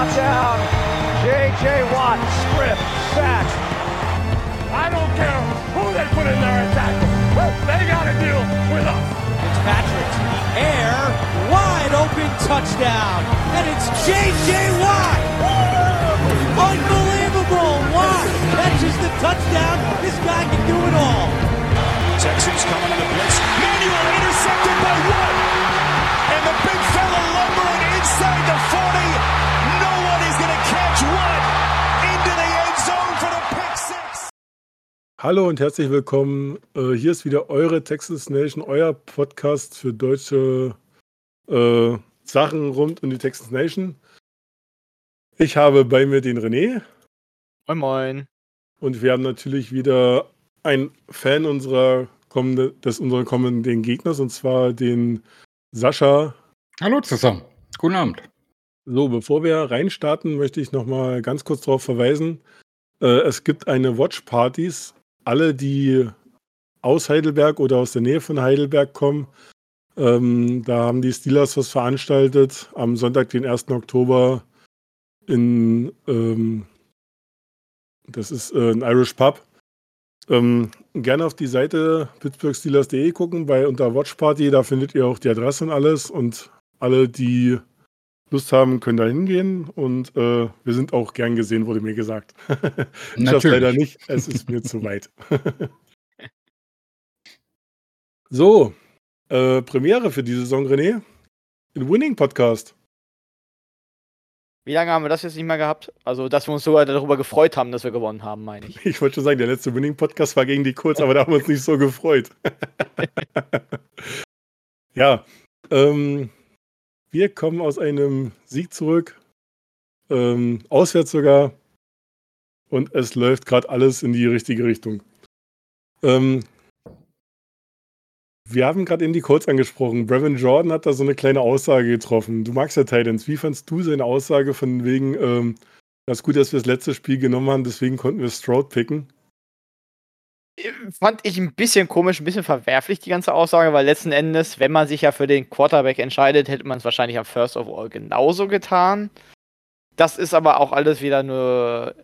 brought down. J.J. Watt, strip, sack. I don't care who they put in there at tackle. They got to deal with us. Fitzpatrick to the air, wide open touchdown, and it's J.J. Watt. Unbelievable! Watt catches the touchdown. This guy can do it all. Texans coming to the blitz. Manuel intercepted by Watt. And the big fella lumbering inside the Hallo und herzlich willkommen. Äh, hier ist wieder eure Texas Nation, euer Podcast für deutsche äh, Sachen rund um die Texas Nation. Ich habe bei mir den René Moin Moin. und wir haben natürlich wieder einen Fan unserer kommende, des unseren kommenden Gegners und zwar den Sascha. Hallo zusammen. Guten Abend. So, bevor wir reinstarten, möchte ich nochmal ganz kurz darauf verweisen. Äh, es gibt eine Watch-Partys. Alle, die aus Heidelberg oder aus der Nähe von Heidelberg kommen, ähm, da haben die Steelers was veranstaltet am Sonntag, den 1. Oktober in, ähm, das ist äh, ein Irish Pub. Ähm, gerne auf die Seite pittsburghsteelers.de gucken, bei unter Watch Party, da findet ihr auch die Adresse und alles und alle, die Lust haben, können da hingehen und äh, wir sind auch gern gesehen, wurde mir gesagt. ich schaffe Natürlich. leider nicht, es ist mir zu weit. so, äh, Premiere für die Saison, René. Ein Winning Podcast. Wie lange haben wir das jetzt nicht mehr gehabt? Also, dass wir uns sogar darüber gefreut haben, dass wir gewonnen haben, meine ich. Ich wollte schon sagen, der letzte Winning Podcast war gegen die Colts, aber da haben wir uns nicht so gefreut. ja, ähm, wir kommen aus einem Sieg zurück, ähm, auswärts sogar, und es läuft gerade alles in die richtige Richtung. Ähm, wir haben gerade eben die Colts angesprochen. Brevin Jordan hat da so eine kleine Aussage getroffen. Du magst ja Titans. Wie fandst du seine Aussage von wegen, ähm, das ist gut, dass wir das letzte Spiel genommen haben, deswegen konnten wir Stroud picken? Fand ich ein bisschen komisch, ein bisschen verwerflich, die ganze Aussage, weil letzten Endes, wenn man sich ja für den Quarterback entscheidet, hätte man es wahrscheinlich am First of All genauso getan. Das ist aber auch alles wieder nur.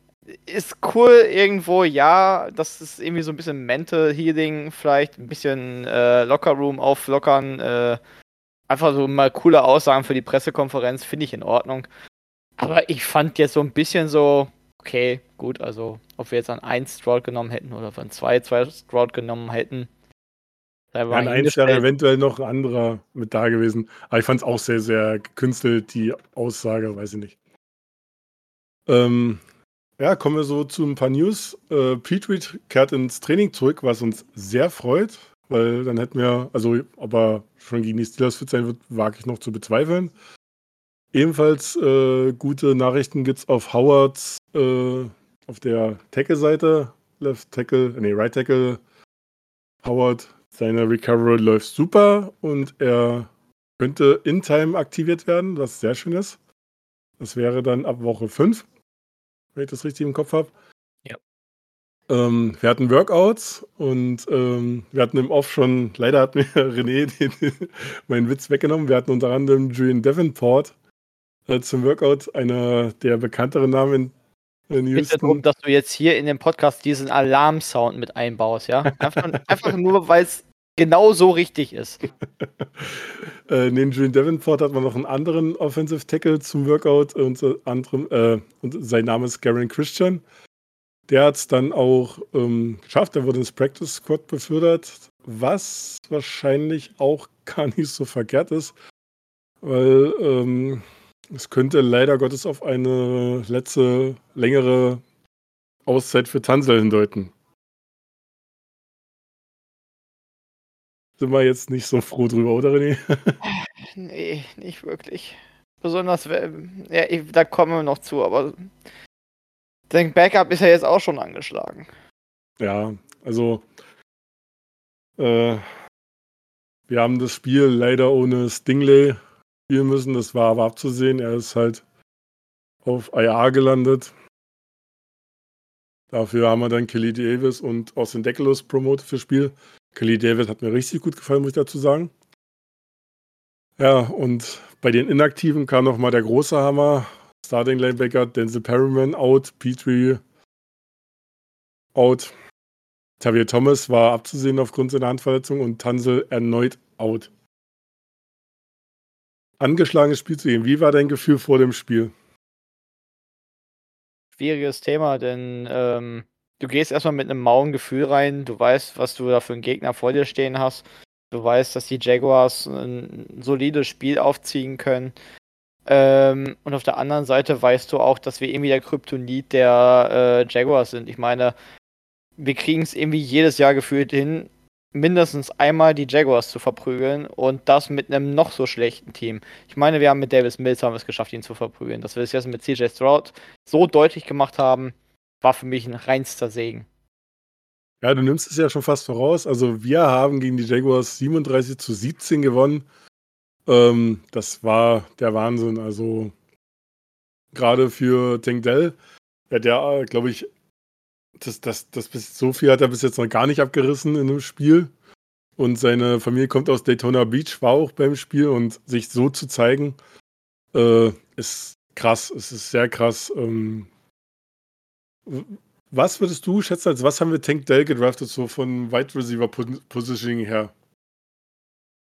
Ist cool irgendwo, ja. Das ist irgendwie so ein bisschen Mental Healing, vielleicht ein bisschen äh, Lockerroom auflockern. Äh, einfach so mal coole Aussagen für die Pressekonferenz, finde ich in Ordnung. Aber ich fand jetzt so ein bisschen so, okay, gut, also ob wir jetzt an 1 Stroud genommen hätten oder von 2 zwei Stroud genommen hätten. Ja, an eins wäre hingestellt. eventuell noch ein anderer mit da gewesen. Aber ich fand es auch sehr, sehr gekünstelt, die Aussage, weiß ich nicht. Ähm, ja, kommen wir so zu ein paar News. Äh, Petrie kehrt ins Training zurück, was uns sehr freut, weil dann hätten wir, also ob er schon gegen die Steelers fit sein wird, wage ich noch zu bezweifeln. Ebenfalls äh, gute Nachrichten gibt es auf Howards, äh, auf der Tackle-Seite, Left Tackle, nee, Right Tackle, Howard, seine Recovery läuft super und er könnte in Time aktiviert werden, was sehr schön ist. Das wäre dann ab Woche 5, wenn ich das richtig im Kopf habe. Ja. Ähm, wir hatten Workouts und ähm, wir hatten im Off schon, leider hat mir René den, meinen Witz weggenommen. Wir hatten unter anderem Julian Davenport äh, zum Workout, einer der bekannteren Namen in, in Bitte Houston. darum, dass du jetzt hier in dem Podcast diesen Alarmsound mit einbaust, ja? Einfach, einfach nur, weil es genau so richtig ist. äh, neben Julian Davenport hat man noch einen anderen Offensive Tackle zum Workout, unter anderem, äh, und sein Name ist Garen Christian. Der hat es dann auch ähm, geschafft, der wurde ins Practice Squad befördert, was wahrscheinlich auch gar nicht so verkehrt ist, weil ähm, es könnte leider Gottes auf eine letzte längere Auszeit für Tansel hindeuten. Sind wir jetzt nicht so froh drüber, oder René? Nee, nicht wirklich. Besonders, wenn- ja, ich, da kommen wir noch zu, aber dein Backup ist ja jetzt auch schon angeschlagen. Ja, also äh, wir haben das Spiel leider ohne Stingley spielen müssen. Das war aber abzusehen. Er ist halt auf IA gelandet. Dafür haben wir dann Kelly Davis und Austin Deculus promotet fürs Spiel. Kelly Davis hat mir richtig gut gefallen, muss ich dazu sagen. Ja, und bei den Inaktiven kam nochmal der große Hammer. Starting Linebacker, Denzel Perryman out, Petrie out. Tavier Thomas war abzusehen aufgrund seiner Handverletzung und Tansel erneut out. Angeschlagenes Spiel zu sehen. Wie war dein Gefühl vor dem Spiel? Schwieriges Thema, denn ähm, du gehst erstmal mit einem mauen Gefühl rein. Du weißt, was du da für einen Gegner vor dir stehen hast. Du weißt, dass die Jaguars ein solides Spiel aufziehen können. Ähm, und auf der anderen Seite weißt du auch, dass wir irgendwie der Kryptonit der äh, Jaguars sind. Ich meine, wir kriegen es irgendwie jedes Jahr gefühlt hin, mindestens einmal die Jaguars zu verprügeln und das mit einem noch so schlechten Team. Ich meine, wir haben mit Davis Mills haben es geschafft, ihn zu verprügeln. Dass wir es jetzt mit CJ Stroud so deutlich gemacht haben, war für mich ein reinster Segen. Ja, du nimmst es ja schon fast voraus. Also wir haben gegen die Jaguars 37 zu 17 gewonnen. Ähm, das war der Wahnsinn. Also gerade für Tank Dell, ja, der, glaube ich, das, das, das bis, so viel hat er bis jetzt noch gar nicht abgerissen in einem Spiel. Und seine Familie kommt aus Daytona Beach, war auch beim Spiel und sich so zu zeigen, äh, ist krass. Es ist sehr krass. Ähm, was würdest du schätzen, als was haben wir Tank Dell gedraftet, so von Wide Receiver Positioning her?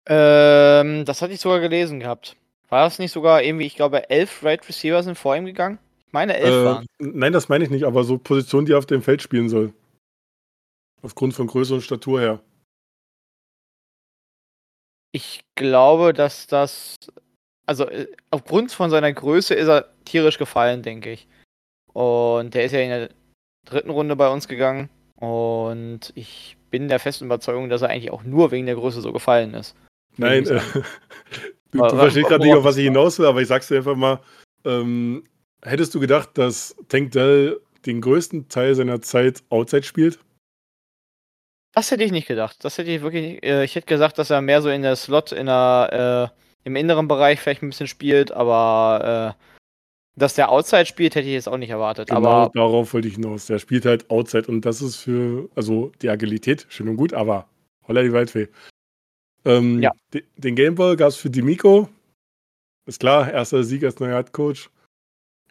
Ähm, das hatte ich sogar gelesen gehabt. War das nicht sogar irgendwie, ich glaube, elf Wide Receiver sind vor ihm gegangen? Meine, elf äh, waren. Nein, das meine ich nicht, aber so Positionen, die er auf dem Feld spielen soll. Aufgrund von Größe und Statur her. Ich glaube, dass das. Also, äh, aufgrund von seiner Größe ist er tierisch gefallen, denke ich. Und der ist ja in der dritten Runde bei uns gegangen. Und ich bin der festen Überzeugung, dass er eigentlich auch nur wegen der Größe so gefallen ist. Nein, äh, du, du verstehst gerade nicht, auf was ich hinaus will, aber ich sag's dir einfach mal. Ähm, hättest du gedacht, dass Tank Dell den größten Teil seiner Zeit Outside spielt? Das hätte ich nicht gedacht. Das hätte ich wirklich. Äh, ich hätte gesagt, dass er mehr so in der Slot, in der, äh, im inneren Bereich vielleicht ein bisschen spielt, aber äh, dass der Outside spielt, hätte ich jetzt auch nicht erwartet. Genau aber darauf wollte ich hinaus. Der spielt halt Outside und das ist für, also die Agilität, schön und gut, aber holla die Waldfee. Ähm, ja. Den Gameball gab es für Dimiko. Ist klar, erster Sieg als neuer Headcoach. Wir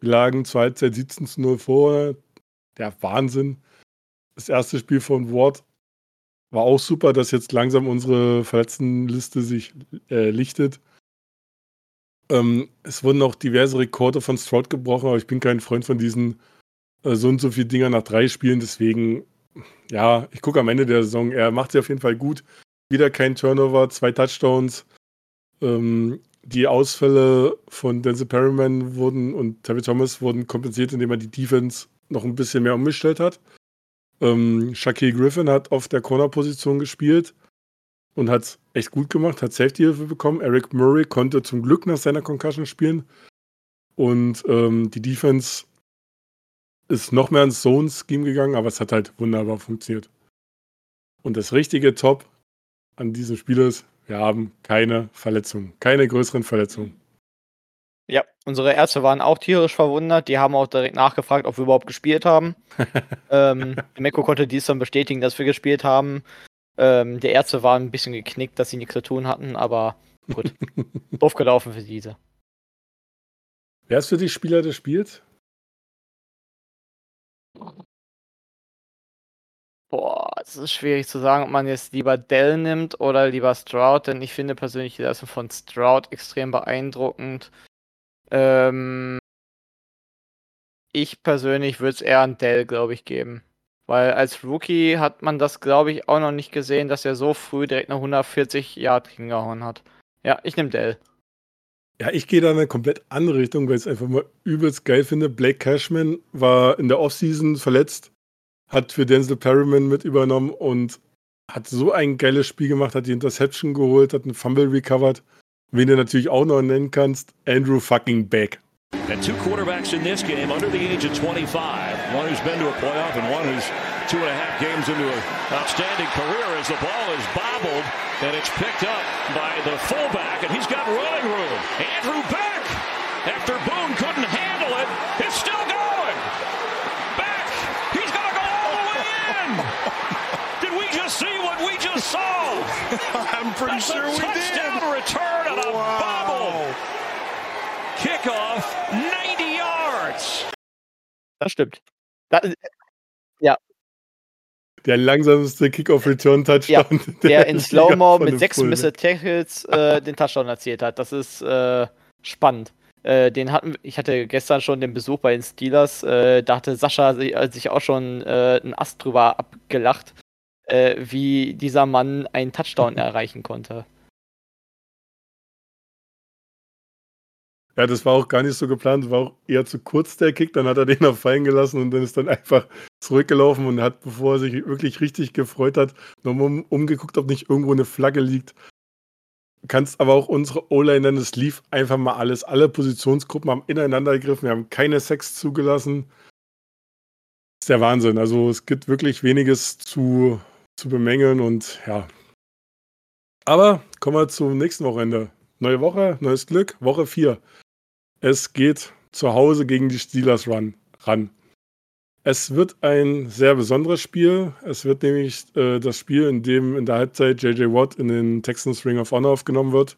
lagen zur Halbzeit 17 zu 0 vor. Der Wahnsinn. Das erste Spiel von Ward war auch super, dass jetzt langsam unsere Verletztenliste sich äh, lichtet. Ähm, es wurden auch diverse Rekorde von Stroud gebrochen, aber ich bin kein Freund von diesen äh, so und so viele Dinger nach drei Spielen. Deswegen, ja, ich gucke am Ende der Saison. Er macht sie auf jeden Fall gut. Wieder kein Turnover, zwei Touchdowns. Ähm, die Ausfälle von Denzel Perryman wurden und Terry Thomas wurden kompensiert, indem er die Defense noch ein bisschen mehr umgestellt hat. Ähm, Shaquille Griffin hat auf der Corner-Position gespielt und hat es echt gut gemacht, hat Safety-Hilfe bekommen. Eric Murray konnte zum Glück nach seiner Concussion spielen. Und ähm, die Defense ist noch mehr ins Zone-Scheme gegangen, aber es hat halt wunderbar funktioniert. Und das richtige Top an diesem Spiel ist, wir haben keine Verletzungen, keine größeren Verletzungen. Ja, unsere Ärzte waren auch tierisch verwundert. Die haben auch direkt nachgefragt, ob wir überhaupt gespielt haben. ähm, Meko konnte dies dann bestätigen, dass wir gespielt haben. Ähm, die Ärzte waren ein bisschen geknickt, dass sie nichts zu tun hatten, aber gut. Doof gelaufen für diese. Wer ist für dich Spieler des Spiels? Boah, es ist schwierig zu sagen, ob man jetzt lieber Dell nimmt oder lieber Stroud, denn ich finde persönlich die Leistung von Stroud extrem beeindruckend. Ähm, ich persönlich würde es eher an Dell, glaube ich, geben. Weil als Rookie hat man das, glaube ich, auch noch nicht gesehen, dass er so früh direkt eine 140 Yard hingehauen hat. Ja, ich nehme Dell. Ja, ich gehe da in eine komplett andere Richtung, weil ich es einfach mal übelst geil finde. Blake Cashman war in der Offseason verletzt, hat für Denzel Perryman mit übernommen und hat so ein geiles Spiel gemacht, hat die Interception geholt, hat einen Fumble recovered. Wen du natürlich auch noch nennen kannst, Andrew fucking Beck. And two quarterbacks in this game under the age of 25. One who's been to a playoff and one who's two and a half games into an outstanding career as the ball is bobbled and it's picked up by the fullback and he's got running room. Andrew Beck, after Boone couldn't handle it, it's still going. Beck, he's going to go all the way in. did we just see what we just saw? I'm pretty That's sure a we did. touchdown return on a Wow. bobble. Kickoff, 90 yards. Das stimmt. Da, ja. Der langsamste Kick-Off-Return-Touchdown. Ja, der in Liga Slow-Mo mit sechs. Missed Tackles äh, den Touchdown erzielt hat. Das ist äh, spannend. Äh, den hatten, ich hatte gestern schon den Besuch bei den Steelers. Äh, da hatte Sascha sich, äh, sich auch schon äh, einen Ast drüber abgelacht, äh, wie dieser Mann einen Touchdown erreichen konnte. Ja, das war auch gar nicht so geplant, war auch eher zu kurz der Kick, dann hat er den noch fallen gelassen und dann ist dann einfach zurückgelaufen und hat, bevor er sich wirklich richtig gefreut hat, nochmal um, umgeguckt, ob nicht irgendwo eine Flagge liegt. Du kannst aber auch unsere O-Line nennen, es lief einfach mal alles. Alle Positionsgruppen haben ineinander gegriffen, wir haben keine Sex zugelassen. Das ist der Wahnsinn. Also es gibt wirklich weniges zu, zu bemängeln und ja. Aber kommen wir zum nächsten Wochenende. Neue Woche, neues Glück, Woche 4. Es geht zu Hause gegen die Steelers run, ran. Es wird ein sehr besonderes Spiel. Es wird nämlich äh, das Spiel, in dem in der Halbzeit JJ Watt in den Texans Ring of Honor aufgenommen wird.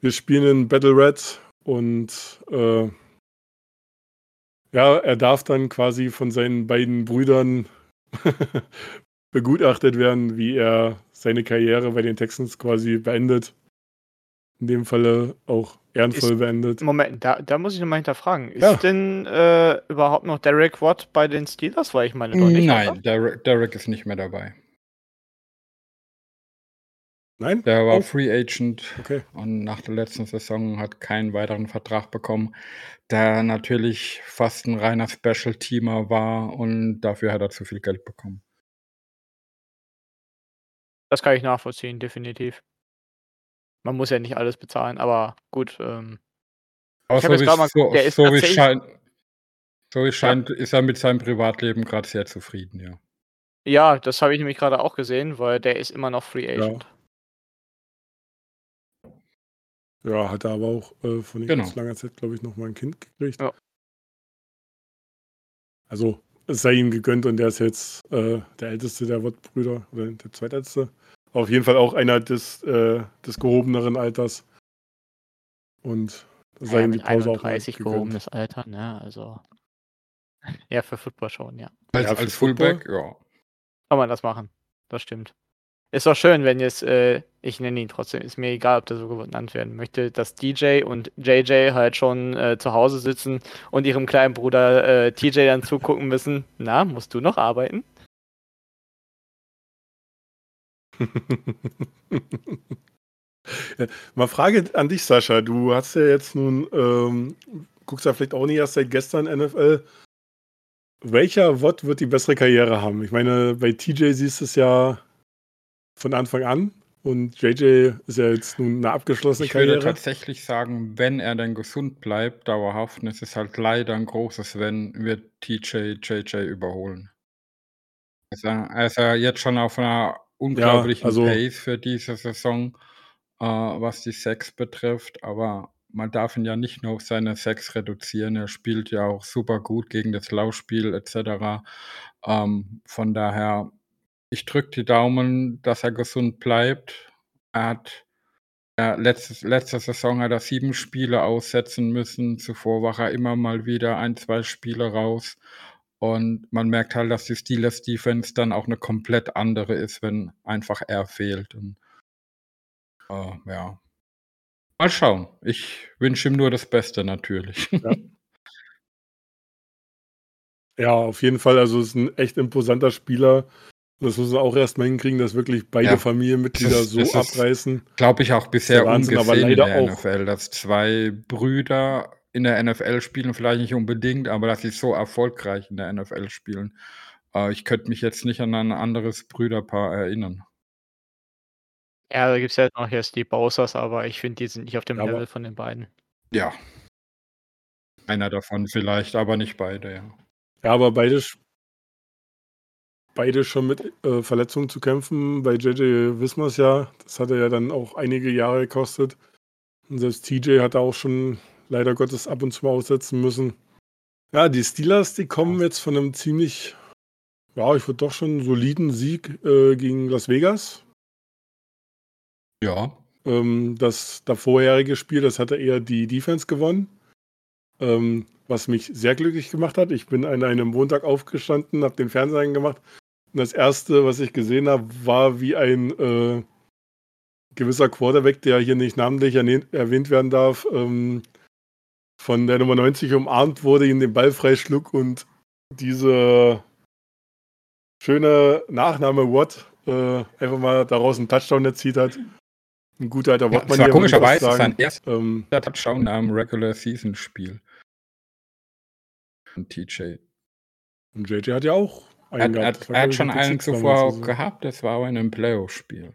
Wir spielen in Battle Red und äh, ja, er darf dann quasi von seinen beiden Brüdern begutachtet werden, wie er seine Karriere bei den Texans quasi beendet. In dem Falle auch ehrenvoll Ist- beendet. Moment, da, da muss ich nochmal hinterfragen. Ist Ja. denn äh, überhaupt noch Derek Watt bei den Steelers? Weil ich meine doch nicht. Nein? Derek, Derek ist nicht mehr dabei. Nein? Der war Oh, Free Agent okay. und nach der letzten Saison hat keinen weiteren Vertrag bekommen, der natürlich fast ein reiner Special-Teamer war und dafür hat er zu viel Geld bekommen. Das kann ich nachvollziehen, definitiv. Man muss ja nicht alles bezahlen, aber gut. Ähm, Aber Ich so wie mal es so, der ist so wie scheint, so wie es scheint, ist er mit seinem Privatleben gerade sehr zufrieden, ja. ja, das habe ich nämlich gerade auch gesehen, weil der ist immer noch Free Agent. Ja, hat er aber auch äh, von nicht Genau. ganz langer Zeit, glaube ich, noch mal ein Kind gekriegt. Ja. Also, es sei ihm gegönnt und der ist jetzt äh, der älteste der Watt-Brüder oder der zweitälteste. Auf jeden Fall auch einer des, äh, des gehobeneren Alters. Und sei Ja, ihm die Pause auch mal 31 gegönnt. gehobenes Alter, ne? Also. Ja, für Football schon, ja. Als, Ja, für als Football? Fullback, ja. Kann man das machen. Das stimmt. Ist doch schön, wenn jetzt, äh, ich nenne ihn trotzdem, ist mir egal, ob der so genannt werden möchte, dass DJ und JJ halt schon äh, zu Hause sitzen und ihrem kleinen Bruder äh, TJ dann zugucken müssen. Na, musst du noch arbeiten? Mal Frage an dich, Sascha. Du hast ja jetzt nun, ähm, guckst ja vielleicht auch nicht erst seit gestern NFL. Welcher Watt wird die bessere Karriere haben? Ich meine, bei TJ siehst du es ja von Anfang an und JJ ist ja jetzt nun eine abgeschlossene Ich würde Karriere. tatsächlich sagen, wenn er denn gesund bleibt, dauerhaft, und es ist halt leider ein großes Wenn, wird TJ JJ überholen. Also, er ist ja jetzt schon auf einer unglaublichen also- Pace für diese Saison, äh, was die Sex betrifft, aber man darf ihn ja nicht nur auf seine Sex reduzieren. Er spielt ja auch super gut gegen das Laufspiel etc. Ähm, von daher, ich drücke die Daumen, dass er gesund bleibt. Er hat ja, letztes, letzte Saison hat er sieben Spiele aussetzen müssen. Zuvor war er immer mal wieder ein, zwei Spiele raus. Und man merkt halt, dass die Steelers Defense dann auch eine komplett andere ist, wenn einfach er fehlt. Und, äh, ja. Mal schauen. Ich wünsche ihm nur das Beste natürlich. Ja. Ja, auf jeden Fall. Also, es ist ein echt imposanter Spieler. Das muss man auch erstmal hinkriegen, dass wirklich beide Ja. Familienmitglieder Das ist- so abreißen. Glaube ich auch bisher Wahnsinn, aber ungesehen in leider der auch- NFL, dass zwei Brüder in der NFL spielen, vielleicht nicht unbedingt, aber dass sie so erfolgreich in der NFL spielen. Äh, ich könnte mich jetzt nicht an ein anderes Brüderpaar erinnern. Ja, da gibt es ja noch hier die Bowsers, aber ich finde, die sind nicht auf dem aber- Level von den beiden. Ja. Einer davon vielleicht, aber nicht beide, ja. Ja, aber beide, beide schon mit äh, Verletzungen zu kämpfen. Bei JJ wissen wir es ja. Das hat er ja dann auch einige Jahre gekostet. Und selbst TJ hat er auch schon leider Gottes ab und zu mal aussetzen müssen. Ja, die Steelers, die kommen jetzt von einem ziemlich, ja, ich würde doch schon soliden Sieg äh, gegen Las Vegas. Ja. Ähm, das davorherige Spiel, das hatte eher die Defense gewonnen. Ähm, was mich sehr glücklich gemacht hat. Ich bin an einem Montag aufgestanden, habe den Fernseher gemacht und das erste, was ich gesehen habe, war wie ein äh, gewisser Quarterback, der hier nicht namentlich erwähnt werden darf, ähm, von der Nummer 90 umarmt wurde, ihn den Ball freischlug und diese schöne Nachname Watt äh, einfach mal daraus einen Touchdown erzielt hat. Ein guter alter ja, Wattmann. komischerweise sein erster ähm, Touchdown am Regular Season Spiel. Und TJ. Und JJ hat ja auch einen Er, hat, er hat schon einen zuvor auch gehabt, das war aber in einem Playoff-Spiel.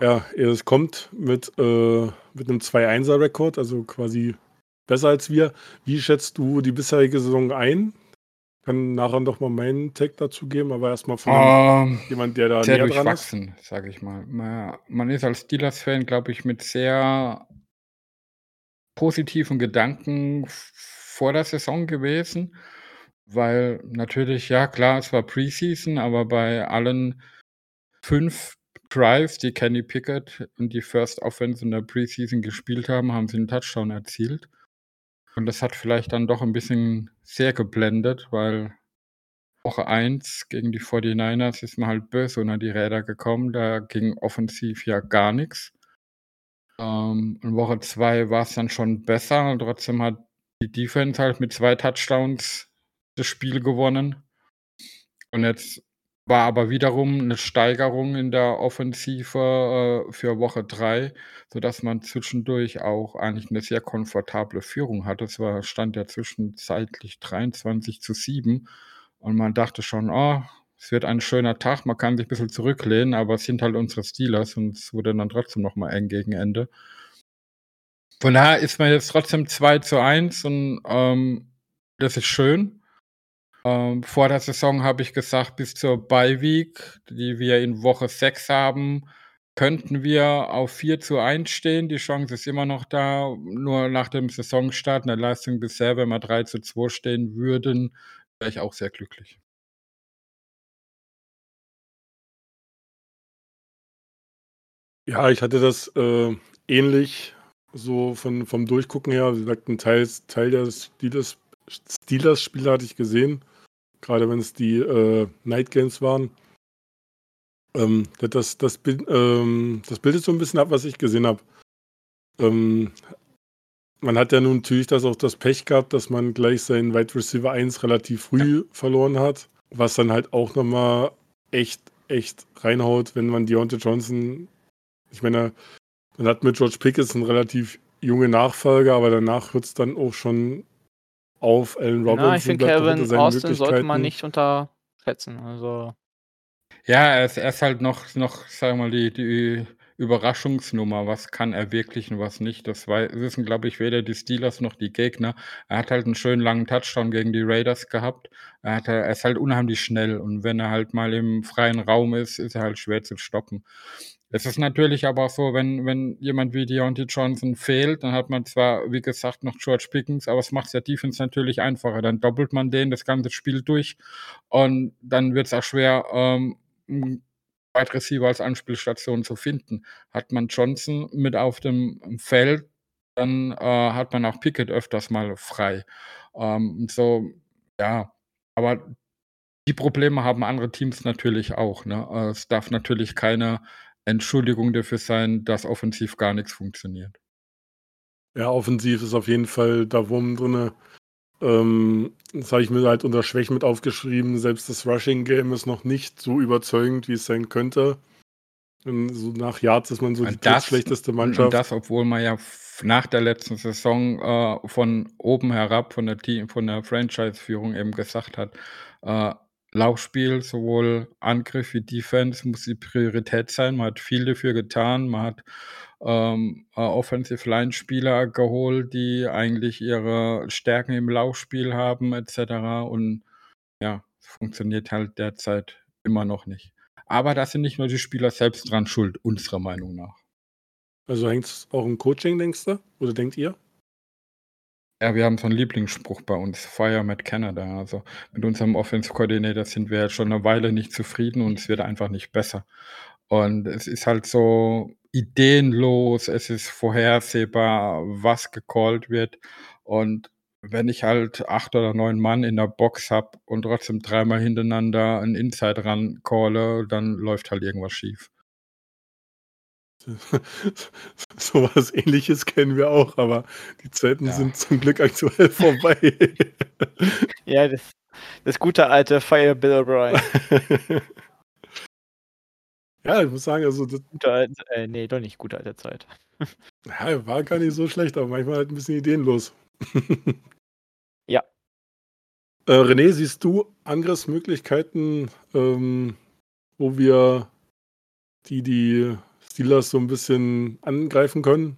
Ja, es kommt mit, äh, mit einem 2-1er-Rekord, also quasi besser als wir. Wie schätzt du die bisherige Saison ein? Kann nachher noch mal meinen Tag dazu geben, aber erstmal von um, ähm, jemand, der da sehr näher durchwachsen, sage ich mal. Man ist als Steelers-Fan, glaube ich, mit sehr positiven Gedanken vor der Saison gewesen, weil natürlich, ja klar, es war Preseason, aber bei allen fünf Drives, die Kenny Pickett und die First Offense in der Preseason gespielt haben, haben sie einen Touchdown erzielt. Und das hat vielleicht dann doch ein bisschen sehr geblendet, weil Woche 1 gegen die 49ers ist man halt böse unter die Räder gekommen. Da ging offensiv ja gar nichts. Ähm, in Woche 2 war es dann schon besser und trotzdem hat die Defense halt mit zwei Touchdowns das Spiel gewonnen. Und jetzt war aber wiederum eine Steigerung in der Offensive, äh, für Woche 3, sodass man zwischendurch auch eigentlich eine sehr komfortable Führung hatte. Es war stand ja zwischenzeitlich 23:7 und man dachte schon: „Oh, es wird ein schöner Tag, man kann sich ein bisschen zurücklehnen“, aber es sind halt unsere Steelers und es wurde dann trotzdem noch mal eng gegen Ende. Von daher ist man jetzt trotzdem 2:1 und, ähm, das ist schön. Ähm, vor der Saison habe ich gesagt, bis zur Bye Week, die wir in Woche 6 haben, könnten wir auf 4 zu 1 stehen. Die Chance ist immer noch da. Nur nach dem Saisonstart, der Leistung bisher, wenn wir 3 zu 2 stehen würden, wäre ich auch sehr glücklich. Ja, ich hatte das äh, ähnlich so von, vom Durchgucken her. Wie gesagt, ein Teil, Teil der Steelers, Steelers-Spiele hatte ich gesehen gerade wenn es die äh, Night Games waren. Ähm, das, das, ähm, das bildet so ein bisschen ab, was ich gesehen habe. Ähm, man hat ja nun natürlich das auch das Pech gehabt, dass man gleich seinen Wide Receiver 1 relativ früh verloren hat, was dann halt auch nochmal echt, echt reinhaut, wenn man Deontay Johnson, ich meine, man hat mit George Pickens einen relativ junge Nachfolger, aber danach wird es dann auch schon auf Allen Robinson. Ja, ich finde, Kevin Austin sollte man nicht unterschätzen. Also. Ja, er ist, er ist halt noch, noch, sagen wir mal, die, die Überraschungsnummer. Was kann er wirklich und was nicht? Das wissen, glaube ich, weder die Steelers noch die Gegner. Er hat halt einen schönen langen Touchdown gegen die Raiders gehabt. Er, hat, er ist halt unheimlich schnell und wenn er halt mal im freien Raum ist, ist er halt schwer zu stoppen. Es ist natürlich aber auch so, wenn, wenn jemand wie Deontay Johnson fehlt, dann hat man zwar, wie gesagt, noch George Pickens, aber es macht der Defense natürlich einfacher. Dann doppelt man den das ganze Spiel durch und dann wird es auch schwer, ähm, Wide Receiver als Anspielstation zu finden. Hat man Johnson mit auf dem Feld, dann äh, hat man auch Pickett öfters mal frei. Ähm, so, ja, aber die Probleme haben andere Teams natürlich auch. Ne? Äh, es darf natürlich keine Entschuldigung dafür sein, dass offensiv gar nichts funktioniert. Ja, offensiv ist auf jeden Fall da Wurm drin. Ähm, das habe ich mir halt unter Schwächen mit aufgeschrieben. Selbst das Rushing-Game ist noch nicht so überzeugend, wie es sein könnte. Und so nach Yards ist man so und die das, schlechteste Mannschaft. Und das, obwohl man ja nach der letzten Saison äh, von oben herab, von der Team, von der Franchise-Führung eben gesagt hat, äh, Laufspiel, sowohl Angriff wie Defense muss die Priorität sein. Man hat viel dafür getan. Man hat ähm, äh, Offensive Line Spieler geholt, die eigentlich ihre Stärken im Laufspiel haben, etc. Und ja, funktioniert halt derzeit immer noch nicht. Aber da sind nicht nur die Spieler selbst dran schuld, unserer Meinung nach. Also hängt es auch im Coaching, denkst du? Oder denkt ihr? Ja, wir haben so einen Lieblingsspruch bei uns, Fire Matt Canada. Also mit unserem Offensive Coordinator sind wir jetzt schon eine Weile nicht zufrieden und es wird einfach nicht besser. Und es ist halt so, ideenlos, es ist vorhersehbar, was gecallt wird. Und wenn ich halt acht oder neun Mann in der Box habe und trotzdem dreimal hintereinander einen Inside ran calle, dann läuft halt irgendwas schief. so was ähnliches kennen wir auch, aber die Zeiten ja. sind zum Glück aktuell vorbei. ja, das, das gute alte Fire Bill O'Brien. ja, ich muss sagen, also das gute alte, äh, nee, doch nicht gute alte Zeit. ja, war gar nicht so schlecht, aber manchmal halt ein bisschen ideenlos. ja. Äh, René, siehst du Angriffsmöglichkeiten, ähm, wo wir die, die Steelers so ein bisschen angreifen können?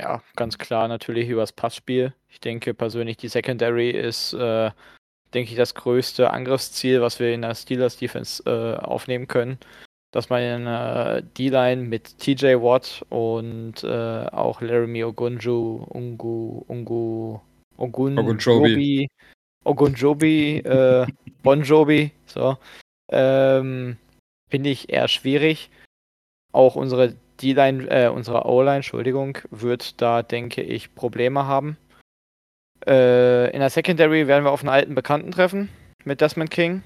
Ja, ganz klar natürlich übers Passspiel. Ich denke persönlich, die Secondary ist, äh, denke ich, das größte Angriffsziel, was wir in der Steelers Defense äh, aufnehmen können. Dass man in äh, D-Line mit TJ Watt und äh, auch Laramie Ogunju, Ungu, Ungu, Ogunjobi, Ogunjobi, äh, Bonjobi, so, ähm, finde ich eher schwierig. Auch unsere D-Line, äh, unsere O-Line, Entschuldigung, wird da, denke ich, Probleme haben. Äh, in der Secondary werden wir auf einen alten Bekannten treffen mit Desmond King.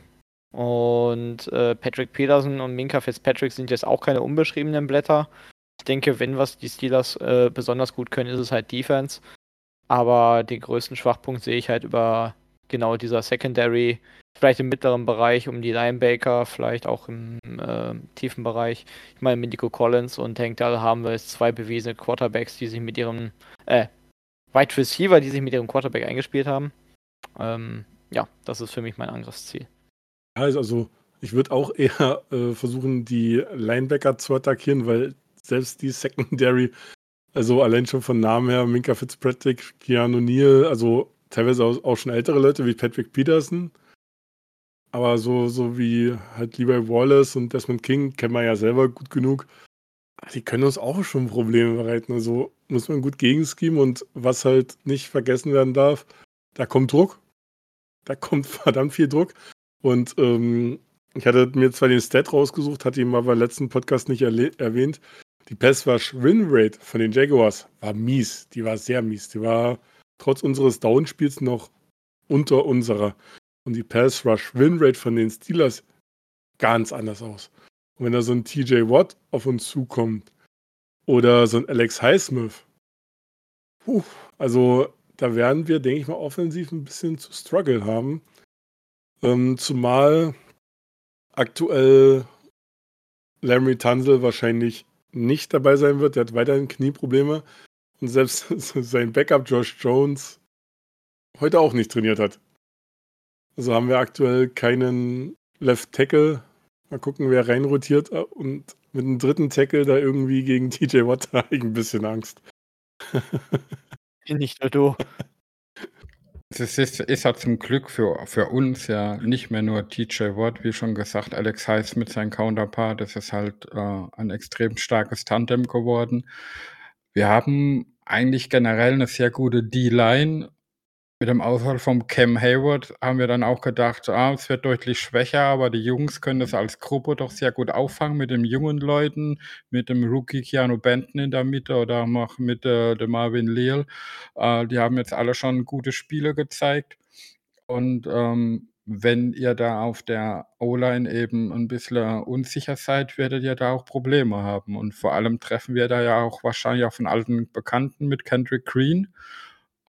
Und äh, Patrick Peterson und Minka Fitzpatrick sind jetzt auch keine unbeschriebenen Blätter. Ich denke, wenn was die Steelers äh, besonders gut können, ist es halt Defense. Aber den größten Schwachpunkt sehe ich halt über genau dieser Secondary, vielleicht im mittleren Bereich um die Linebacker, vielleicht auch im äh, tiefen Bereich. Ich meine, mit Nico Collins und Hank Dahl haben wir jetzt zwei bewiesene Quarterbacks, die sich mit ihrem, äh, Wide Receiver, die sich mit ihrem Quarterback eingespielt haben. Ähm, ja, das ist für mich mein Angriffsziel. Also, ich würde auch eher äh, versuchen, die Linebacker zu attackieren, weil selbst die Secondary, also allein schon von Namen her, Minka Fitzpatrick, Keanu Neal, also teilweise auch, auch schon ältere Leute wie Patrick Peterson, aber so, so wie halt Levi Wallace und Desmond King kennen wir ja selber gut genug. Die können uns auch schon Probleme bereiten. Also muss man gut gegenschemen und was halt nicht vergessen werden darf, da kommt Druck. Da kommt verdammt viel Druck. Und ähm, ich hatte mir zwar den Stat rausgesucht, hatte ihn aber im letzten Podcast nicht erwähnt. Die Pass-Rush-Win-Rate von den Jaguars war mies. Die war sehr mies. Die war trotz unseres Downspiels noch unter unserer und die Pass Rush Win Rate von den Steelers ganz anders aus. Und wenn da so ein TJ Watt auf uns zukommt oder so ein Alex Highsmith, puh, also da werden wir, denke ich mal, offensiv ein bisschen zu struggle haben. Ähm, zumal aktuell Larry Tunzel wahrscheinlich nicht dabei sein wird. Der hat weiterhin Knieprobleme. Und selbst sein Backup Josh Jones heute auch nicht trainiert hat. Also haben wir aktuell keinen Left Tackle. Mal gucken, wer reinrotiert. Und mit einem dritten Tackle da irgendwie gegen TJ Watt habe ich ein bisschen Angst. Nicht nur du. Es ist, ist ja zum Glück für, für uns ja nicht mehr nur TJ Watt, wie schon gesagt, Alex Heiß mit seinem Counterpart. Das ist halt äh, ein extrem starkes Tandem geworden. Wir haben eigentlich generell eine sehr gute D-Line mit dem Ausfall vom Cam Hayward haben wir dann auch gedacht, ah, es wird deutlich schwächer, aber die Jungs können das als Gruppe doch sehr gut auffangen mit den jungen Leuten, mit dem Rookie Keanu Benton in der Mitte oder auch mit äh, dem Marvin Leal. Äh, die haben jetzt alle schon gute Spiele gezeigt. Und ähm, wenn ihr da auf der O-Line eben ein bisschen unsicher seid, werdet ihr da auch Probleme haben. Und vor allem treffen wir da ja auch wahrscheinlich auf einen alten Bekannten mit Kendrick Green.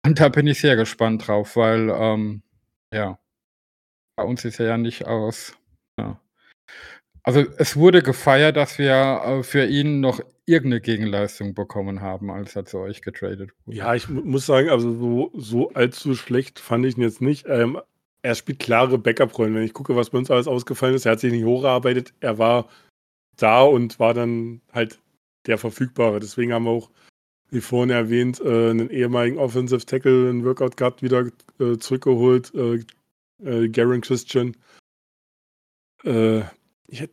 Und da bin ich sehr gespannt drauf, weil, ähm, ja, bei uns ist er ja nicht aus. Ja. Also es wurde gefeiert, dass wir äh, für ihn noch irgendeine Gegenleistung bekommen haben, als er zu euch getradet wurde. Ja, ich muss sagen, also so, so allzu schlecht fand ich ihn jetzt nicht. Ähm, er spielt klare Backup-Rollen. Wenn ich gucke, was bei uns alles ausgefallen ist, er hat sich nicht hochgearbeitet, er war da und war dann halt der Verfügbare. Deswegen haben wir auch wie vorhin erwähnt, äh, einen ehemaligen Offensive Tackle, einen Workout Guard wieder äh, zurückgeholt, äh, äh Garen Christian. Äh,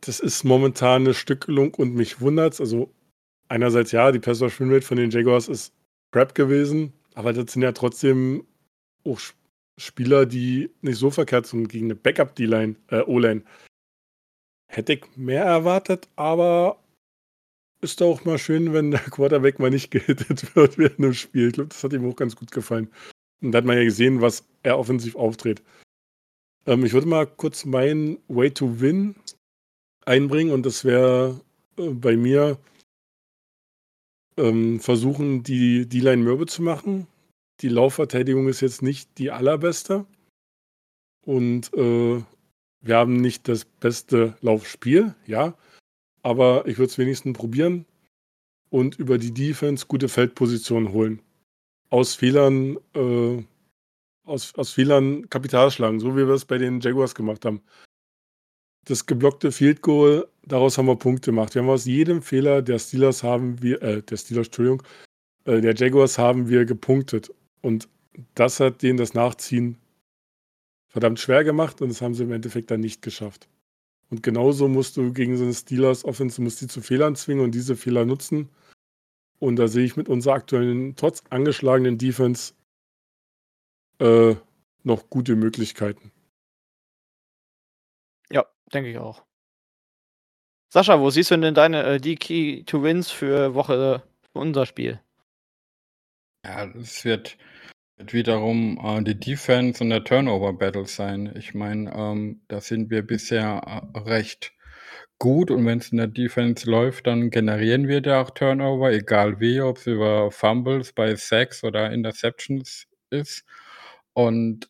das ist momentan eine Stückelung und mich wundert es. Also, einerseits ja, die Pass Rush Rate von den Jaguars ist crap gewesen, aber das sind ja trotzdem auch Spieler, die nicht so verkehrt sind gegen eine Backup-D-Line, äh, O-Line. Hätte ich mehr erwartet, aber ist auch mal schön, wenn der Quarterback mal nicht gehittet wird während dem Spiel. Ich glaube, das hat ihm auch ganz gut gefallen. Und da hat man ja gesehen, was er offensiv auftritt. Ähm, ich würde mal kurz meinen Way to Win einbringen und das wäre äh, bei mir ähm, versuchen, die D-Line mürbe zu machen. Die Laufverteidigung ist jetzt nicht die allerbeste. Und äh, wir haben nicht das beste Laufspiel, ja. Aber ich würde es wenigstens probieren und über die Defense gute Feldpositionen holen. Aus Fehlern, äh, aus, aus Fehlern Kapital schlagen, so wie wir es bei den Jaguars gemacht haben. Das geblockte Field Goal, daraus haben wir Punkte gemacht. Wir haben aus jedem Fehler der Steelers haben wir, äh, der Steelers, Entschuldigung, äh, der Jaguars haben wir gepunktet. Und das hat denen das Nachziehen verdammt schwer gemacht und das haben sie im Endeffekt dann nicht geschafft. Und genauso musst du gegen so eine Steelers Offense, musst die zu Fehlern zwingen und diese Fehler nutzen. Und da sehe ich mit unserer aktuellen, trotz angeschlagenen Defense äh, noch gute Möglichkeiten. Ja, denke ich auch. Sascha, wo siehst du denn deine äh, die Key to Wins für Woche für unser Spiel? Ja, es wird wird wiederum äh, die Defense und der Turnover-Battle sein. Ich meine, ähm, da sind wir bisher äh, recht gut und wenn es in der Defense läuft, dann generieren wir da auch Turnover, egal wie, ob es über Fumbles bei Sacks oder Interceptions ist. Und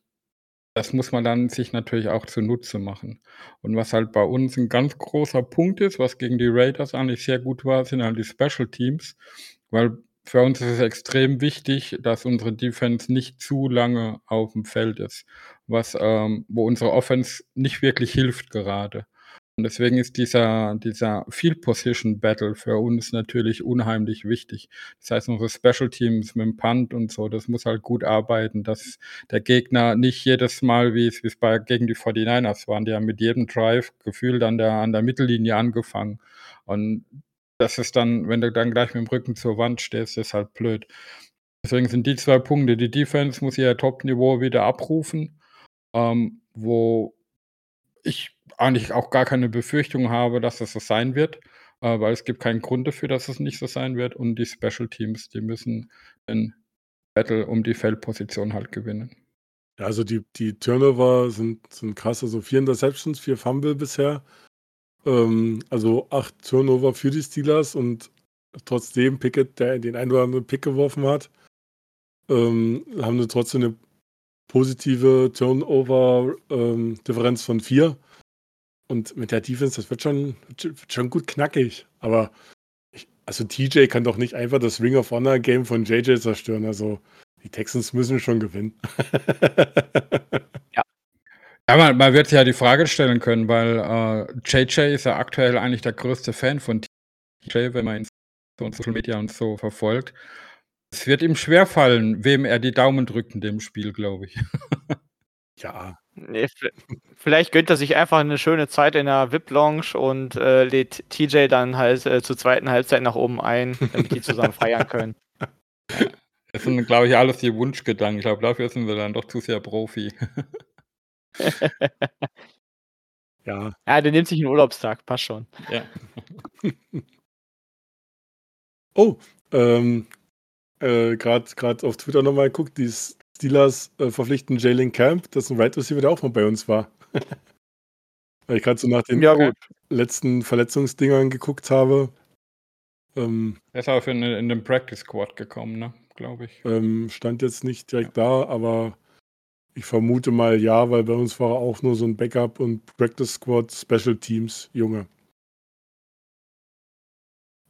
das muss man dann sich natürlich auch zunutze machen. Und was halt bei uns ein ganz großer Punkt ist, was gegen die Raiders eigentlich sehr gut war, sind halt die Special Teams, weil für uns ist es extrem wichtig, dass unsere Defense nicht zu lange auf dem Feld ist, was ähm, wo unsere Offense nicht wirklich hilft gerade. Und deswegen ist dieser, dieser Field Position Battle für uns natürlich unheimlich wichtig. Das heißt, unsere Special Teams mit dem Punt und so, das muss halt gut arbeiten, dass der Gegner nicht jedes Mal, wie es, wie es bei gegen die 49ers waren, die haben mit jedem Drive gefühlt an der, an der Mittellinie angefangen. Und das ist dann, wenn du dann gleich mit dem Rücken zur Wand stehst, ist halt blöd. Deswegen sind die zwei Punkte. Die Defense muss ihr Top-Niveau wieder abrufen, ähm, wo ich eigentlich auch gar keine Befürchtung habe, dass das so sein wird, äh, weil es gibt keinen Grund dafür, dass es nicht so sein wird. Und die Special Teams, die müssen den Battle um die Feldposition halt gewinnen. Also die, die Turnover sind, sind krass. Also vier Interceptions, vier Fumble bisher. Ähm, also acht Turnover für die Steelers und trotzdem Pickett, der den einen oder anderen Pick geworfen hat, ähm, haben wir trotzdem eine positive Turnover-Differenz ähm, von vier. Und mit der Defense, das wird schon, wird schon gut knackig. Aber ich, also TJ kann doch nicht einfach das Ring of Honor Game von JJ zerstören. Also die Texans müssen schon gewinnen. ja. Ja, man, man wird sich ja die Frage stellen können, weil äh, JJ ist ja aktuell eigentlich der größte Fan von TJ, wenn man ihn so in Social Media und so verfolgt. Es wird ihm schwerfallen, wem er die Daumen drückt in dem Spiel, glaube ich. ja. Nee, vielleicht gönnt er sich einfach eine schöne Zeit in der VIP-Lounge und äh, lädt TJ dann halt äh, zur zweiten Halbzeit nach oben ein, damit die zusammen feiern können. Das sind, glaube ich, alles die Wunschgedanken. Ich glaube, dafür sind wir dann doch zu sehr Profi. ja. Ja, der nimmt sich einen Urlaubstag, passt schon. Ja. oh, ähm, äh, gerade auf Twitter nochmal geguckt, die Steelers äh, verpflichten Jalen Camp, das ist ein Wide Receiver, der auch mal bei uns war. Weil ich gerade so nach den ja, letzten Verletzungsdingern geguckt habe. Ähm, er ist auch in, in den Practice Squad gekommen, ne? Glaube ich. Ähm, stand jetzt nicht direkt ja. da, aber ich vermute mal ja, weil bei uns war er auch nur so ein Backup und Practice Squad Special Teams Junge.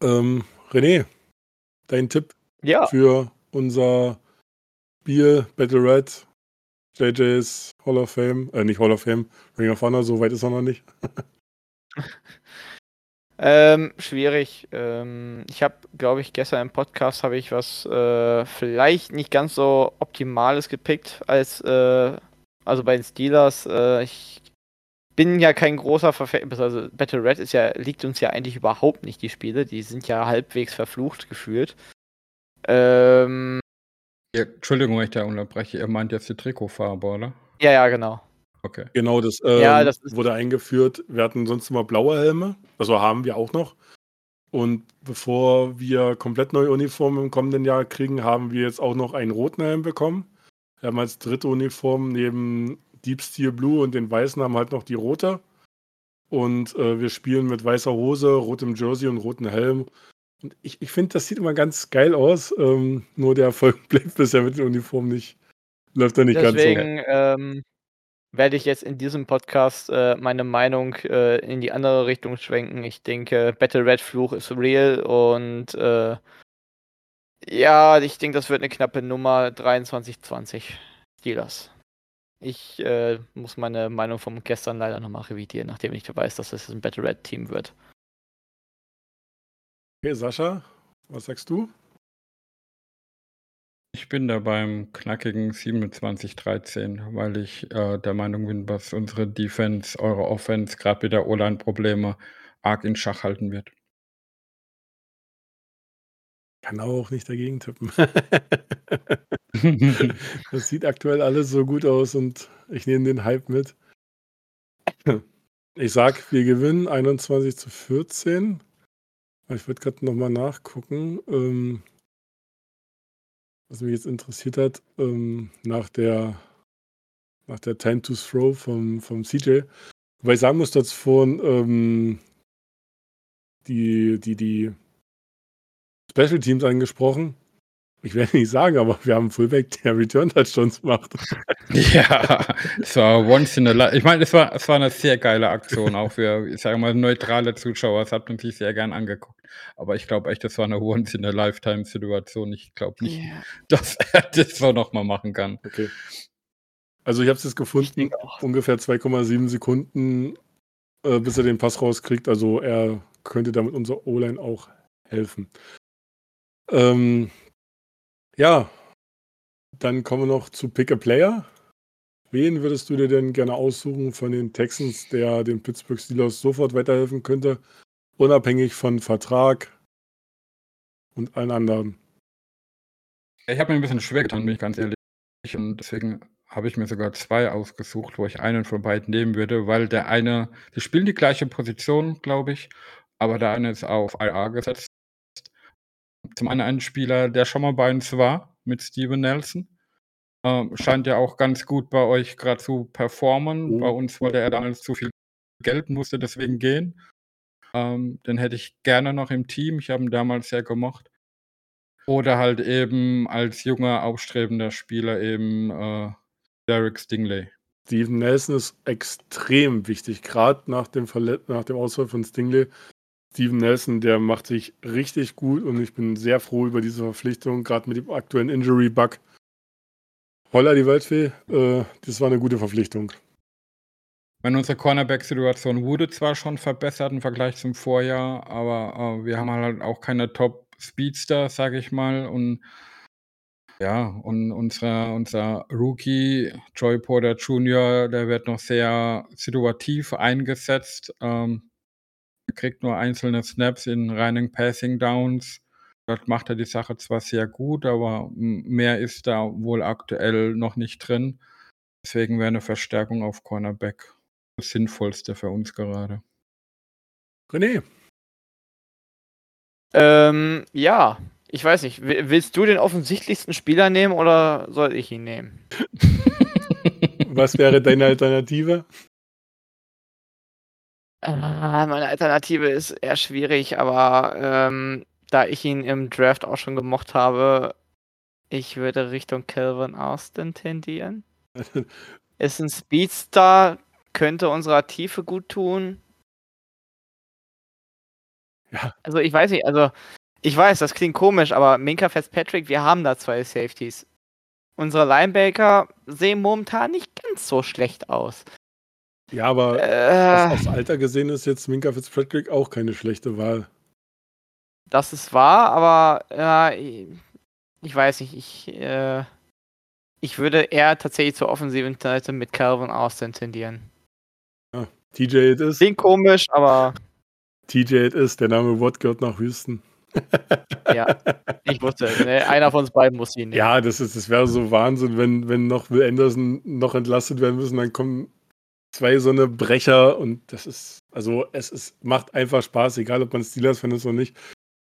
Ähm, René, dein Tipp ja. für unser Spiel Battle Red, JJ's Hall of Fame, äh, nicht Hall of Fame, Ring of Honor, so weit ist er noch nicht. ähm, schwierig. Ähm, ich habe, glaube ich, gestern im Podcast habe ich was äh, vielleicht nicht ganz so optimales gepickt als äh, also bei den Steelers. Äh, ich bin ja kein großer Verfechter, also Battle Red ist ja, liegt uns ja eigentlich überhaupt nicht, die Spiele. Die sind ja halbwegs verflucht gefühlt. Ähm, ja, Entschuldigung, wenn ich da unterbreche. Ihr meint jetzt die Trikotfarbe, oder? Ja, ja, genau. Okay. Genau, das, ähm, ja, das wurde eingeführt. Wir hatten sonst immer blaue Helme. Also haben wir auch noch. Und bevor wir komplett neue Uniformen im kommenden Jahr kriegen, haben wir jetzt auch noch einen roten Helm bekommen. Wir haben als dritte Uniform neben Deep Steel Blue und den weißen haben halt noch die rote. Und äh, wir spielen mit weißer Hose, rotem Jersey und rotem Helm. Und ich, ich finde, das sieht immer ganz geil aus. Ähm, nur der Erfolg bleibt bisher mit der Uniform nicht. Läuft da nicht Deswegen, ganz so. ähm, werde ich jetzt in diesem Podcast äh, meine Meinung äh, in die andere Richtung schwenken. Ich denke, Battle Red Fluch ist real und äh, ja, ich denke, das wird eine knappe Nummer 2320 Steelers. Ich äh, muss meine Meinung vom gestern leider nochmal revidieren, nachdem ich weiß, dass es ein Battle Red Team wird. Okay, Sascha, was sagst du? Ich bin da beim knackigen 27-13, weil ich äh, der Meinung bin, dass unsere Defense, eure Offense, gerade mit der O-Line-Probleme, arg in Schach halten wird. Kann auch nicht dagegen tippen. das sieht aktuell alles so gut aus und ich nehme den Hype mit. Ich sag, wir gewinnen 21 zu 14. Ich würde gerade nochmal nachgucken. Ähm, was mich jetzt interessiert hat, ähm, nach der nach der Time to Throw vom, vom CJ. Wobei ich sagen muss, dass vorhin ähm, die, die, die Special Teams angesprochen. Ich werde nicht sagen, aber wir haben einen Fullback, der Return-Touchdowns macht. Ja, es war once in a life. Ich meine, es war, es war eine sehr geile Aktion, auch für, ich sage mal, neutrale Zuschauer. Es hat man sich sehr gern angeguckt. Aber ich glaube echt, das war eine once in a Lifetime-Situation. Ich glaube nicht, yeah. dass er das so nochmal machen kann. Okay. Also ich habe es jetzt gefunden, ungefähr 2,7 Sekunden, äh, bis er den Pass rauskriegt. Also er könnte damit unser O-Line auch helfen. Ähm, ja, dann kommen wir noch zu Pick a Player. Wen würdest du dir denn gerne aussuchen von den Texans, der den Pittsburgh Steelers sofort weiterhelfen könnte, unabhängig von Vertrag und allen anderen? Ich habe mir ein bisschen schwer getan, bin ich ganz ehrlich. Und deswegen habe ich mir sogar zwei ausgesucht, wo ich einen von beiden nehmen würde, weil der eine, die spielen die gleiche Position, glaube ich, aber der eine ist auf IA gesetzt zum einen ein Spieler, der schon mal bei uns war, mit Steven Nelson. Ähm, scheint ja auch ganz gut bei euch gerade zu performen. Bei uns wollte er damals zu viel Geld, musste deswegen gehen. Ähm, den hätte ich gerne noch im Team. Ich habe ihn damals sehr gemocht. Oder halt eben als junger, aufstrebender Spieler eben äh, Derek Stingley. Steven Nelson ist extrem wichtig, gerade nach dem, nach dem Ausfall von Stingley Steven Nelson, der macht sich richtig gut und ich bin sehr froh über diese Verpflichtung, gerade mit dem aktuellen Injury-Bug. Holla die Waldfee, äh, das war eine gute Verpflichtung. Meine, unsere Cornerback-Situation wurde zwar schon verbessert im Vergleich zum Vorjahr, aber äh, wir haben halt auch keine Top-Speedster, sage ich mal. Und ja, und unser, unser Rookie, Joy Porter Jr., der wird noch sehr situativ eingesetzt. Ähm, kriegt nur einzelne Snaps in reinen Passing Downs. Dort macht er die Sache zwar sehr gut, aber mehr ist da wohl aktuell noch nicht drin. Deswegen wäre eine Verstärkung auf Cornerback das Sinnvollste für uns gerade. René. Ähm, ja, ich weiß nicht. Willst du den offensichtlichsten Spieler nehmen oder soll ich ihn nehmen? Was wäre deine Alternative? Ah, meine Alternative ist eher schwierig, aber ähm, da ich ihn im Draft auch schon gemocht habe, ich würde Richtung Calvin Austin tendieren. ist ein Speedstar, könnte unserer Tiefe gut tun. Ja. Also ich weiß nicht, also ich weiß, das klingt komisch, aber Minka Fitzpatrick, wir haben da zwei Safeties. Unsere Linebacker sehen momentan nicht ganz so schlecht aus. Ja, aber äh, aufs Alter gesehen ist jetzt Minka Fitzpatrick auch keine schlechte Wahl. Das ist wahr, aber ja, ich weiß nicht, ich, äh, ich würde eher tatsächlich zur offensiven Seite mit Calvin Austin tendieren. Ja, TJ it is. Klingt komisch, aber. TJ it is, der Name Watt gehört nach Houston. ja, ich wusste, ne, einer von uns beiden muss ihn nehmen. Ja, das, ist, das wäre so Wahnsinn, wenn, wenn noch Will Anderson noch entlastet werden müssen, dann kommen zwei so eine Brecher und das ist, also es ist, macht einfach Spaß, egal ob man Steelers-Fan ist oder nicht,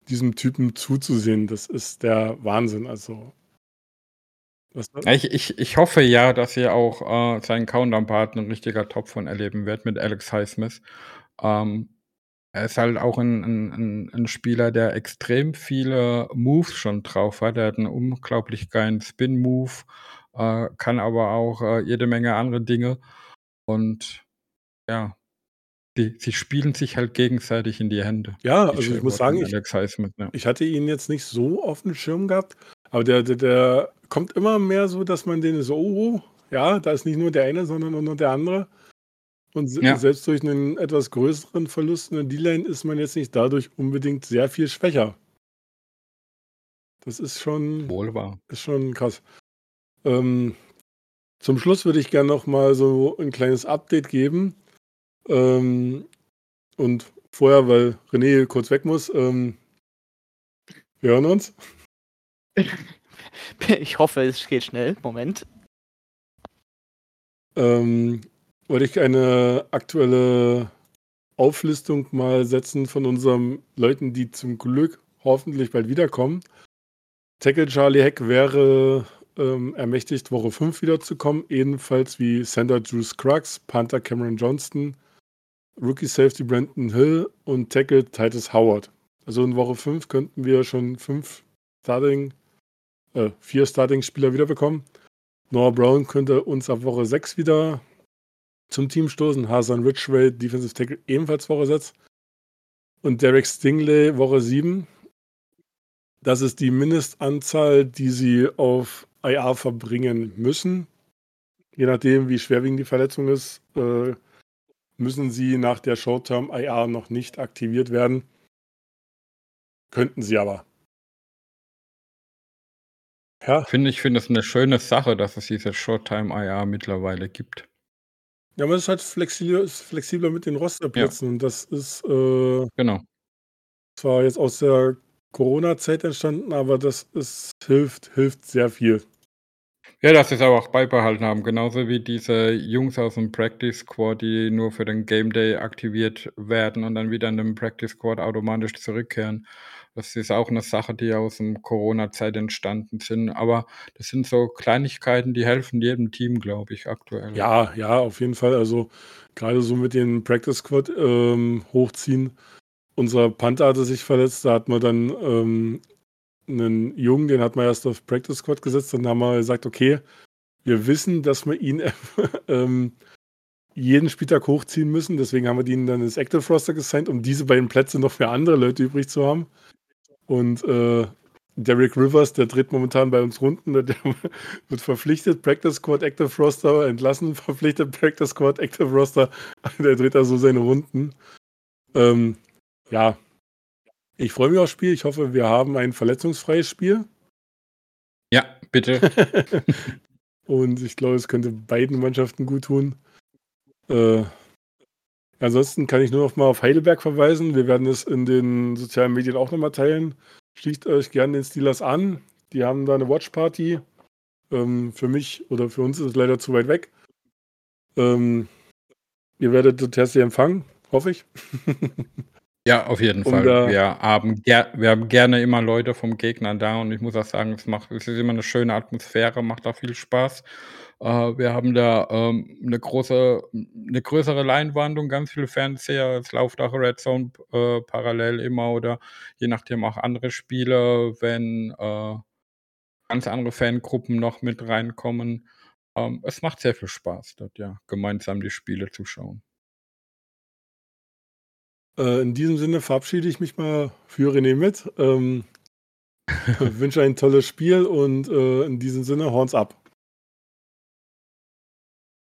diesem Typen zuzusehen. Das ist der Wahnsinn. Also. Ich, ich, ich hoffe ja, dass ihr auch äh, seinen Countdown-Part ein richtiger Top von erleben werdet mit Alex Highsmith. Ähm, er ist halt auch ein, ein, ein, Spieler, der extrem viele Moves schon drauf hat. Er hat einen unglaublich geilen Spin-Move, äh, kann aber auch äh, jede Menge andere Dinge. Und ja, die, sie spielen sich halt gegenseitig in die Hände. Ja, also ich muss sagen, ich, Highsmith, ja. ich hatte ihn jetzt nicht so auf dem Schirm gehabt, aber der, der, der kommt immer mehr so, dass man den so, oh, ja, da ist nicht nur der eine, sondern auch noch der andere. Und ja. selbst durch einen etwas größeren Verlust in der D-Line ist man jetzt nicht dadurch unbedingt sehr viel schwächer. Das ist schon, Wohl wahr. ist schon krass. Ähm, zum Schluss würde ich gerne noch mal so ein kleines Update geben. Ähm, und vorher, weil René kurz weg muss, ähm, wir hören uns. Ich hoffe, es geht schnell. Moment. Ähm, wollte ich eine aktuelle Auflistung mal setzen von unseren Leuten, die zum Glück hoffentlich bald wiederkommen. Tackle Charlie Heck wäre ähm, ermächtigt, Woche 5 wiederzukommen, ebenfalls wie Center Juice Crux, Panther Cameron Johnston, Rookie Safety Brandon Hill und Tackle Titus Howard. Also in Woche 5 könnten wir schon fünf Starting, äh, vier Starting-Spieler wiederbekommen. Noah Brown könnte uns ab Woche 6 wieder zum Team stoßen. Hasan Ridgway, Defensive Tackle, ebenfalls Woche 6. Und Derek Stingley, Woche 7. Das ist die Mindestanzahl, die sie auf IA verbringen müssen. Je nachdem, wie schwerwiegend die Verletzung ist, äh, müssen sie nach der Showtime IA noch nicht aktiviert werden. Könnten sie aber. Ja. Finde ich finde es eine schöne Sache, dass es diese Showtime IA mittlerweile gibt. Ja, man ist halt flexibler, ist flexibler mit den Rosterplätzen ja. und das ist äh, genau. zwar jetzt aus der Corona-Zeit entstanden, aber das ist, hilft, hilft sehr viel. Ja, dass sie es aber auch beibehalten haben, genauso wie diese Jungs aus dem Practice Squad, die nur für den Game Day aktiviert werden und dann wieder in den Practice Squad automatisch zurückkehren. Das ist auch eine Sache, die aus dem Corona-Zeit entstanden sind. Aber das sind so Kleinigkeiten, die helfen jedem Team, glaube ich, aktuell. Ja, ja, auf jeden Fall. Also gerade so mit den Practice Squad ähm, hochziehen. Unser Panther hatte sich verletzt, da hat man dann ähm, einen Jungen, den hat man erst auf Practice Squad gesetzt, dann haben wir gesagt, okay, wir wissen, dass wir ihn ähm, jeden Spieltag hochziehen müssen, deswegen haben wir ihn dann ins Active Roster gesigned, um diese beiden Plätze noch für andere Leute übrig zu haben. Und äh, Derek Rivers, der dreht momentan bei uns Runden, der wird verpflichtet, Practice Squad, Active Roster, entlassen, verpflichtet, Practice Squad, Active Roster, der dreht da so seine Runden. Ähm, ja, ich freue mich aufs Spiel. Ich hoffe, wir haben ein verletzungsfreies Spiel. Ja, bitte. Und ich glaube, es könnte beiden Mannschaften gut tun. Äh, ansonsten kann ich nur noch mal auf Heidelberg verweisen. Wir werden es in den sozialen Medien auch noch mal teilen. Schließt euch gerne den Steelers an. Die haben da eine Watchparty. Ähm, für mich oder für uns ist es leider zu weit weg. Ähm, ihr werdet das herzlich empfangen, hoffe ich. Ja, auf jeden Fall. äh Wir haben ger wir haben gerne immer Leute vom Gegner da und ich muss auch sagen, es macht es ist immer eine schöne Atmosphäre, macht auch viel Spaß. Äh, wir haben da, ähm, 'ne große 'ne größere Leinwand und ganz viele Fernseher. Es läuft auch Red Zone, äh, parallel immer oder je nachdem auch andere Spiele, wenn, äh, ganz andere Fangruppen noch mit reinkommen. Ähm, es macht sehr viel Spaß dort, ja, gemeinsam die Spiele zu schauen. Äh, in diesem Sinne verabschiede ich mich mal für René mit. Ähm, wünsche ein tolles Spiel und äh, in diesem Sinne, Horns ab.